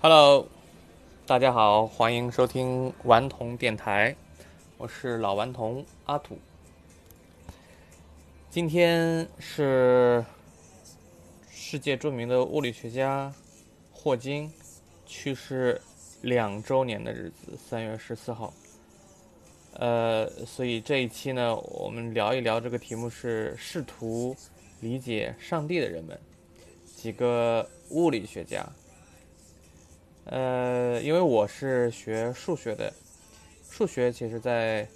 Hello，大家好，欢迎收听顽童电台，我是老顽童阿土。今天是世界著名的物理学家霍金去世两周年的日子，三月十四号。呃，所以这一期呢，我们聊一聊这个题目是试图理解上帝的人们，几个物理学家。呃，因为我是学数学的，数学其实在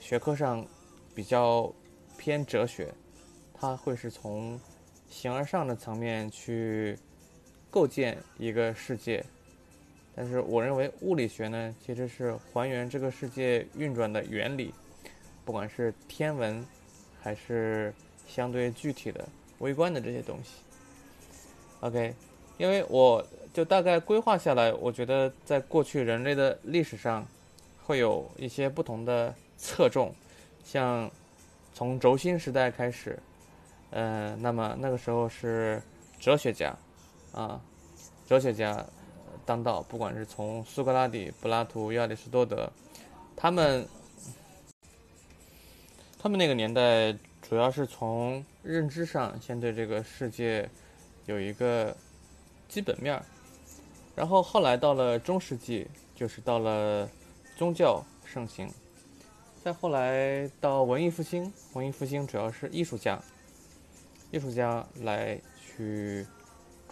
学科上比较偏哲学，它会是从形而上的层面去构建一个世界。但是我认为物理学呢，其实是还原这个世界运转的原理，不管是天文还是相对具体的微观的这些东西。OK，因为我。就大概规划下来，我觉得在过去人类的历史上，会有一些不同的侧重，像从轴心时代开始，呃，那么那个时候是哲学家，啊，哲学家当道，不管是从苏格拉底、柏拉图、亚里士多德，他们，他们那个年代主要是从认知上先对这个世界有一个基本面儿。然后后来到了中世纪，就是到了宗教盛行。再后来到文艺复兴，文艺复兴主要是艺术家，艺术家来去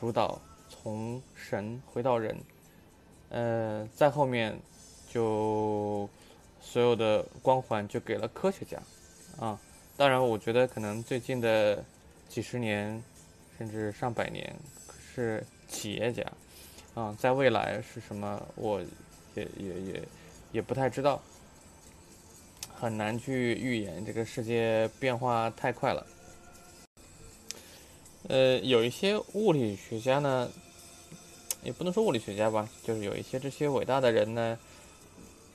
主导从神回到人。呃，再后面就所有的光环就给了科学家啊。当然，我觉得可能最近的几十年甚至上百年是企业家。啊，在未来是什么？我也也也也不太知道，很难去预言。这个世界变化太快了。呃，有一些物理学家呢，也不能说物理学家吧，就是有一些这些伟大的人呢，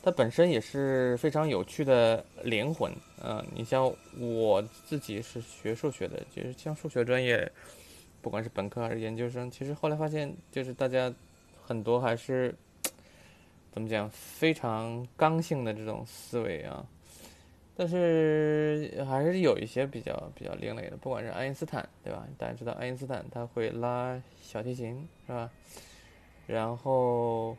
他本身也是非常有趣的灵魂。嗯，你像我自己是学数学的，就是像数学专业，不管是本科还是研究生，其实后来发现，就是大家。很多还是怎么讲，非常刚性的这种思维啊，但是还是有一些比较比较另类的，不管是爱因斯坦，对吧？大家知道爱因斯坦他会拉小提琴，是吧？然后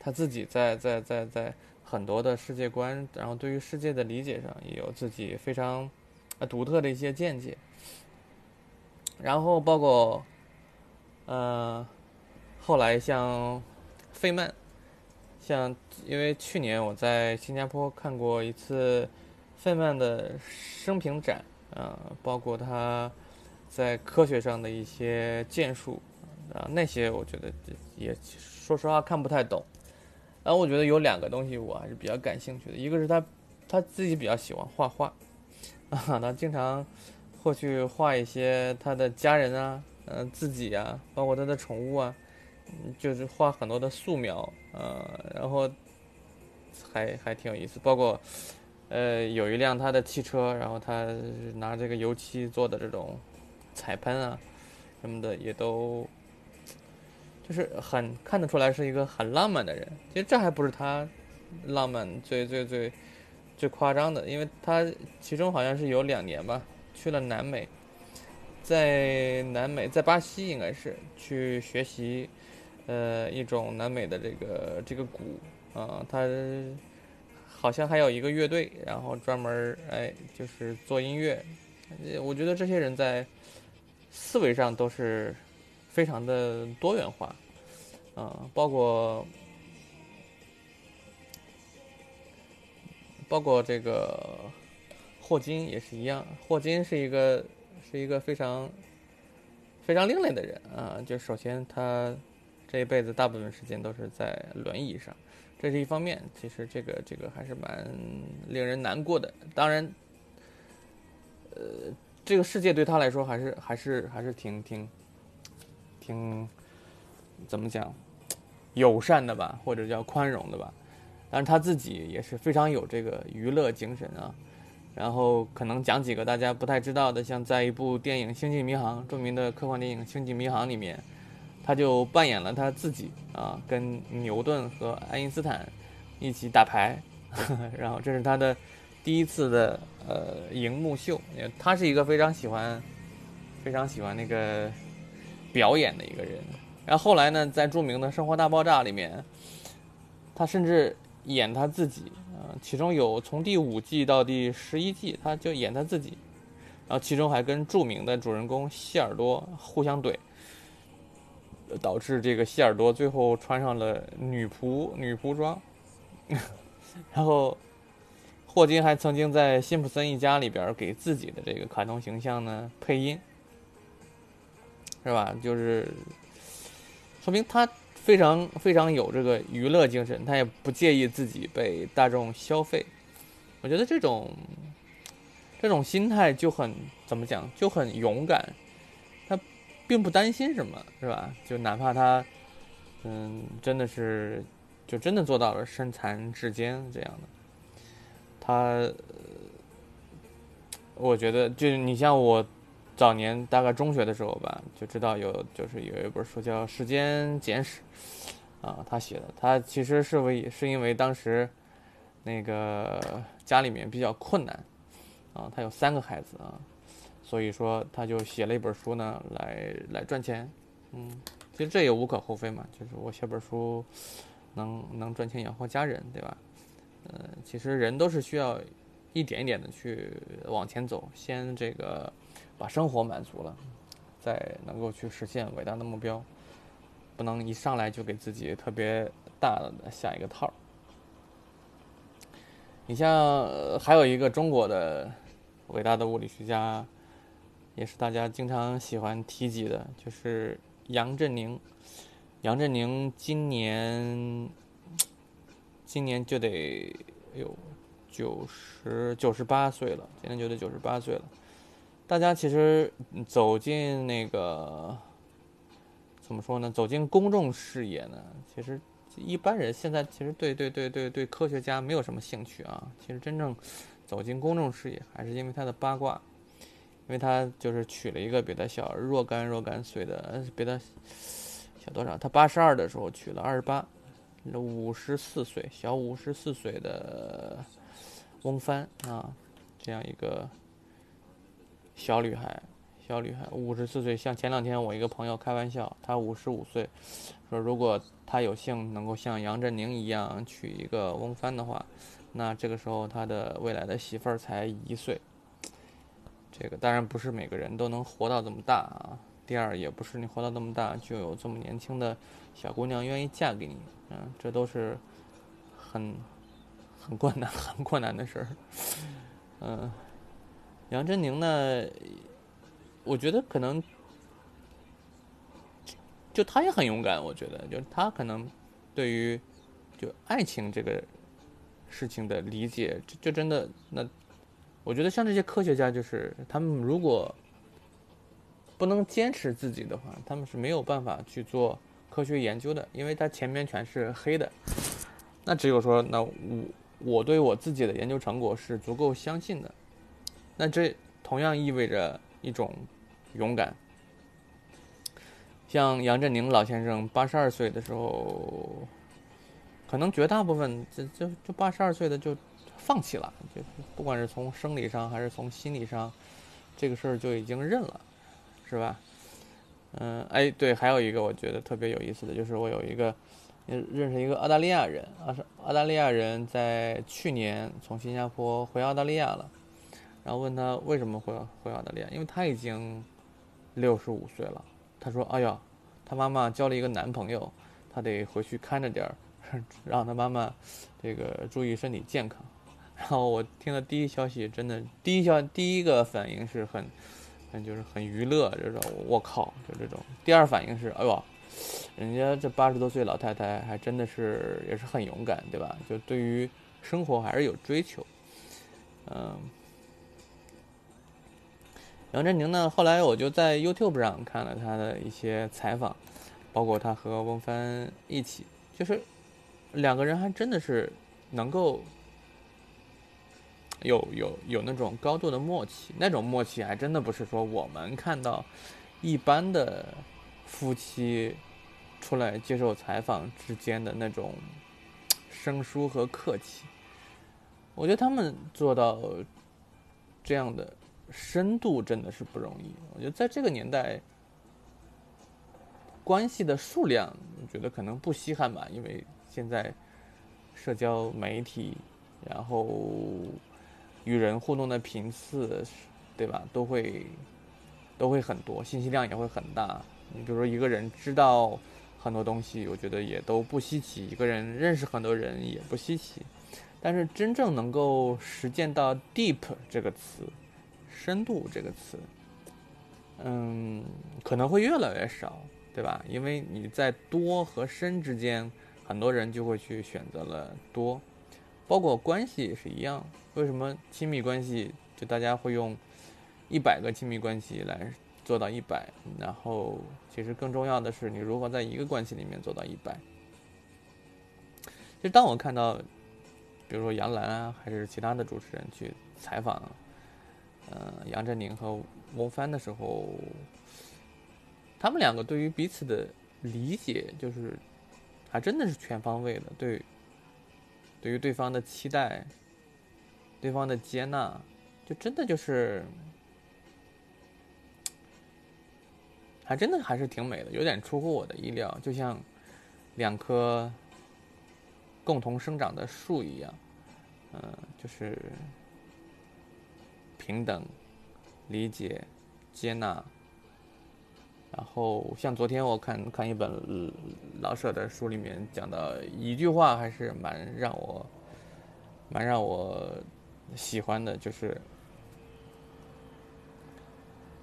他自己在在在在很多的世界观，然后对于世界的理解上也有自己非常独特的一些见解。然后包括呃。后来像费曼，像因为去年我在新加坡看过一次费曼的生平展，啊，包括他在科学上的一些建树，啊，那些我觉得也说实话看不太懂。然后我觉得有两个东西我还是比较感兴趣的，一个是他他自己比较喜欢画画，啊，他经常会去画一些他的家人啊，嗯，自己啊，包括他的宠物啊。就是画很多的素描，呃，然后还还挺有意思。包括，呃，有一辆他的汽车，然后他拿这个油漆做的这种彩喷啊，什么的也都，就是很看得出来是一个很浪漫的人。其实这还不是他浪漫最最最最夸张的，因为他其中好像是有两年吧，去了南美，在南美，在巴西应该是去学习。呃，一种南美的这个这个鼓啊，他好像还有一个乐队，然后专门哎就是做音乐。我觉得这些人在思维上都是非常的多元化啊，包括包括这个霍金也是一样，霍金是一个是一个非常非常另类的人啊，就首先他。这一辈子大部分时间都是在轮椅上，这是一方面。其实这个这个还是蛮令人难过的。当然，呃，这个世界对他来说还是还是还是挺挺挺怎么讲友善的吧，或者叫宽容的吧。但是他自己也是非常有这个娱乐精神啊。然后可能讲几个大家不太知道的，像在一部电影《星际迷航》著名的科幻电影《星际迷航》里面。他就扮演了他自己啊，跟牛顿和爱因斯坦一起打牌，然后这是他的第一次的呃荧幕秀。他是一个非常喜欢、非常喜欢那个表演的一个人。然后后来呢，在著名的《生活大爆炸》里面，他甚至演他自己啊，其中有从第五季到第十一季，他就演他自己，然后其中还跟著名的主人公希尔多互相怼。导致这个希尔多最后穿上了女仆女仆装，然后霍金还曾经在《辛普森一家》里边给自己的这个卡通形象呢配音，是吧？就是说明他非常非常有这个娱乐精神，他也不介意自己被大众消费。我觉得这种这种心态就很怎么讲，就很勇敢。并不担心什么，是吧？就哪怕他，嗯，真的是，就真的做到了身残志坚这样的，他，我觉得，就你像我早年大概中学的时候吧，就知道有，就是有一本书叫《时间简史》，啊，他写的，他其实是为是因为当时那个家里面比较困难，啊，他有三个孩子啊。所以说，他就写了一本书呢，来来赚钱，嗯，其实这也无可厚非嘛，就是我写本书，能能赚钱养活家人，对吧？呃，其实人都是需要一点一点的去往前走，先这个把生活满足了，再能够去实现伟大的目标，不能一上来就给自己特别大的下一个套。你像还有一个中国的伟大的物理学家。也是大家经常喜欢提及的，就是杨振宁。杨振宁今年，今年就得有九十九十八岁了，今年就得九十八岁了。大家其实走进那个怎么说呢？走进公众视野呢？其实一般人现在其实对对对对对科学家没有什么兴趣啊。其实真正走进公众视野，还是因为他的八卦。因为他就是娶了一个比他小若干若干岁的，比他小多少？他八十二的时候娶了二十八，五十四岁小五十四岁的翁帆啊，这样一个小女孩，小女孩五十四岁。像前两天我一个朋友开玩笑，他五十五岁，说如果他有幸能够像杨振宁一样娶一个翁帆的话，那这个时候他的未来的媳妇儿才一岁。这个当然不是每个人都能活到这么大啊。第二，也不是你活到这么大就有这么年轻的小姑娘愿意嫁给你，嗯，这都是很很困难、很困难的事儿。嗯，杨振宁呢，我觉得可能就他也很勇敢。我觉得，就他可能对于就爱情这个事情的理解，就就真的那。我觉得像这些科学家，就是他们如果不能坚持自己的话，他们是没有办法去做科学研究的，因为他前面全是黑的。那只有说，那我我对我自己的研究成果是足够相信的，那这同样意味着一种勇敢。像杨振宁老先生八十二岁的时候，可能绝大部分这这就八十二岁的就。放弃了，就不管是从生理上还是从心理上，这个事儿就已经认了，是吧？嗯，哎，对，还有一个我觉得特别有意思的就是我有一个认识一个澳大利亚人啊，是澳大利亚人在去年从新加坡回澳大利亚了，然后问他为什么回回澳大利亚，因为他已经六十五岁了，他说：“哎呀，他妈妈交了一个男朋友，他得回去看着点儿，让他妈妈这个注意身体健康。”然后我听了第一消息，真的第一消第一个反应是很，很就是很娱乐这种，我靠，就这种。第二反应是，哎呦，人家这八十多岁老太太还真的是也是很勇敢，对吧？就对于生活还是有追求。嗯，杨振宁呢，后来我就在 YouTube 上看了他的一些采访，包括他和翁帆一起，就是两个人还真的是能够。有有有那种高度的默契，那种默契还真的不是说我们看到一般的夫妻出来接受采访之间的那种生疏和客气。我觉得他们做到这样的深度真的是不容易。我觉得在这个年代，关系的数量，我觉得可能不稀罕吧，因为现在社交媒体，然后与人互动的频次，对吧，都会都会很多，信息量也会很大。你比如说，一个人知道很多东西，我觉得也都不稀奇；一个人认识很多人也不稀奇。但是真正能够实践到 “deep” 这个词，深度这个词，嗯，可能会越来越少，对吧？因为你在多和深之间，很多人就会去选择了多，包括关系也是一样。为什么亲密关系就大家会用一百个亲密关系来做到一百？然后其实更重要的是，你如何在一个关系里面做到一百？其实当我看到。比如说杨澜啊，还是其他的主持人去采访，呃，杨振宁和翁帆的时候，他们两个对于彼此的理解，就是还真的是全方位的，对，对于对方的期待，对方的接纳，就真的就是，还真的还是挺美的，有点出乎我的意料，就像两棵。共同生长的树一样，嗯，就是平等、理解、接纳。然后像昨天我看看一本老舍的书，里面讲到一句话，还是蛮让我蛮让我喜欢的，就是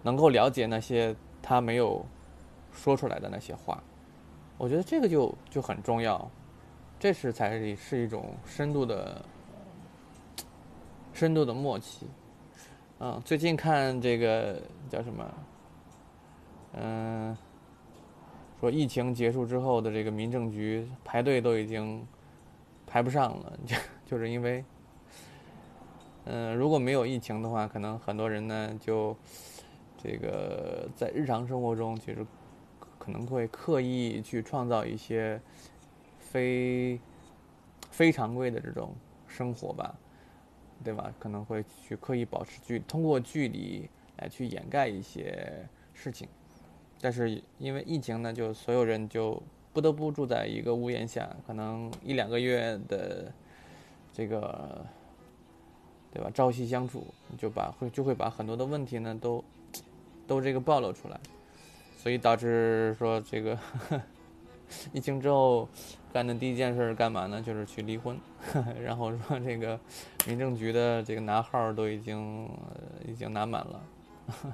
能够了解那些他没有说出来的那些话。我觉得这个就就很重要。这是才是一种深度的、深度的默契。嗯，最近看这个叫什么？嗯，说疫情结束之后的这个民政局排队都已经排不上了，就就是因为，嗯，如果没有疫情的话，可能很多人呢就这个在日常生活中其实可能会刻意去创造一些。非非常规的这种生活吧，对吧？可能会去刻意保持距，通过距离来去掩盖一些事情。但是因为疫情呢，就所有人就不得不住在一个屋檐下，可能一两个月的这个，对吧？朝夕相处，就把会就会把很多的问题呢都都这个暴露出来，所以导致说这个 疫情之后。干的第一件事干嘛呢？就是去离婚，然后说这个民政局的这个拿号都已经已经拿满了，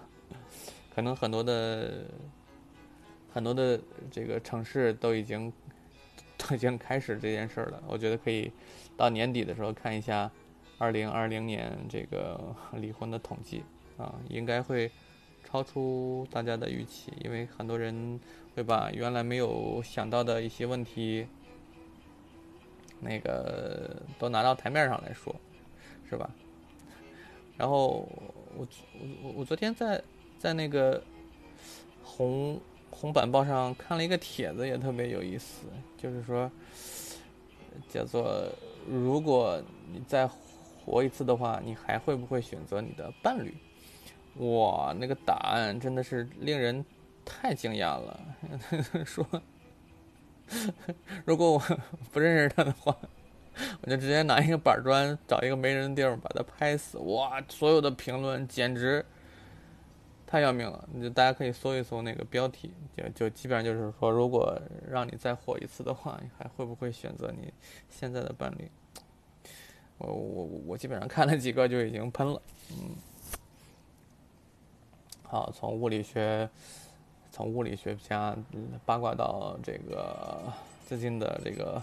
可能很多的很多的这个城市都已经都已经开始这件事了。我觉得可以到年底的时候看一下二零二零年这个离婚的统计啊，应该会超出大家的预期，因为很多人会把原来没有想到的一些问题。那个都拿到台面上来说，是吧？然后我我我昨天在在那个红红板报上看了一个帖子，也特别有意思，就是说叫做如果你在活一次的话，你还会不会选择你的伴侣？哇，那个答案真的是令人太惊讶了，说。如果我不认识他的话，我就直接拿一个板砖，找一个没人的地方把他拍死。哇，所有的评论简直太要命了！你就大家可以搜一搜那个标题，就就基本上就是说，如果让你再活一次的话，你还会不会选择你现在的伴侣？我我我基本上看了几个就已经喷了。嗯，好，从物理学。从物理学家八卦到这个最近的这个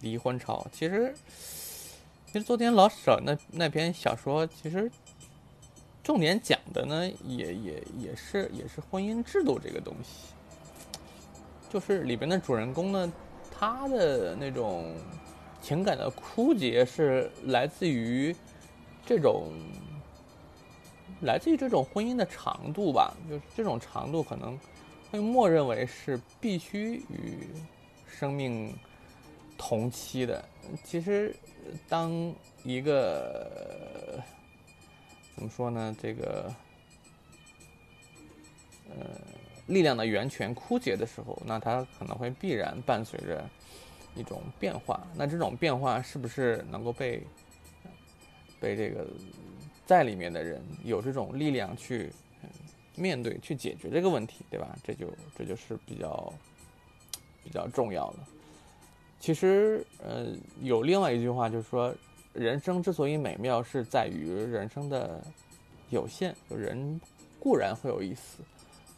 离婚潮，其实其实昨天老舍那那篇小说，其实重点讲的呢，也也也是也是婚姻制度这个东西，就是里边的主人公呢，他的那种情感的枯竭是来自于这种来自于这种婚姻的长度吧，就是这种长度可能。会默认为是必须与生命同期的。其实，当一个怎么说呢？这个呃，力量的源泉枯竭的时候，那它可能会必然伴随着一种变化。那这种变化是不是能够被被这个在里面的人有这种力量去面对、去解决这个问题，对吧？这就这就是比较比较重要的。其实，呃，有另外一句话就是说，人生之所以美妙，是在于人生的有限。人固然会有一死，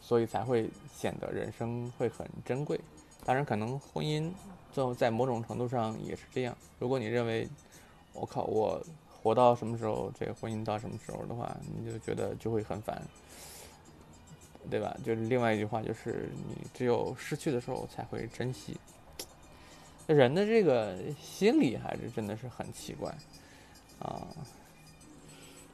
所以才会显得人生会很珍贵。当然，可能婚姻最后在某种程度上也是这样。如果你认为，我靠，我活到什么时候，这个婚姻到什么时候的话，你就觉得就会很烦，对吧？就是另外一句话，就是你只有失去的时候才会珍惜。人的这个心理还是真的是很奇怪，啊，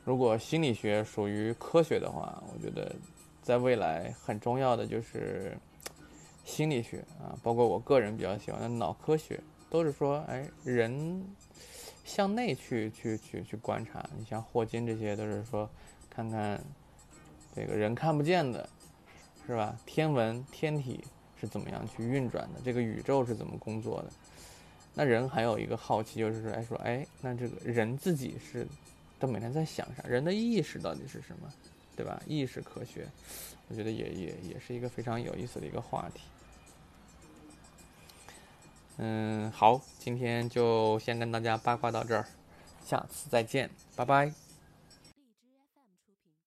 如果心理学属于科学的话，我觉得在未来很重要的就是心理学啊，包括我个人比较喜欢的脑科学，都是说，哎，人向内去去去去观察。你像霍金这些，都是说，看看这个人看不见的，是吧？天文天体。是怎么样去运转的？这个宇宙是怎么工作的？那人还有一个好奇，就是说，哎，说，哎，那这个人自己是，都每天在想啥？人的意识到底是什么？对吧？意识科学，我觉得也也也是一个非常有意思的一个话题。嗯，好，今天就先跟大家八卦到这儿，下次再见，拜拜。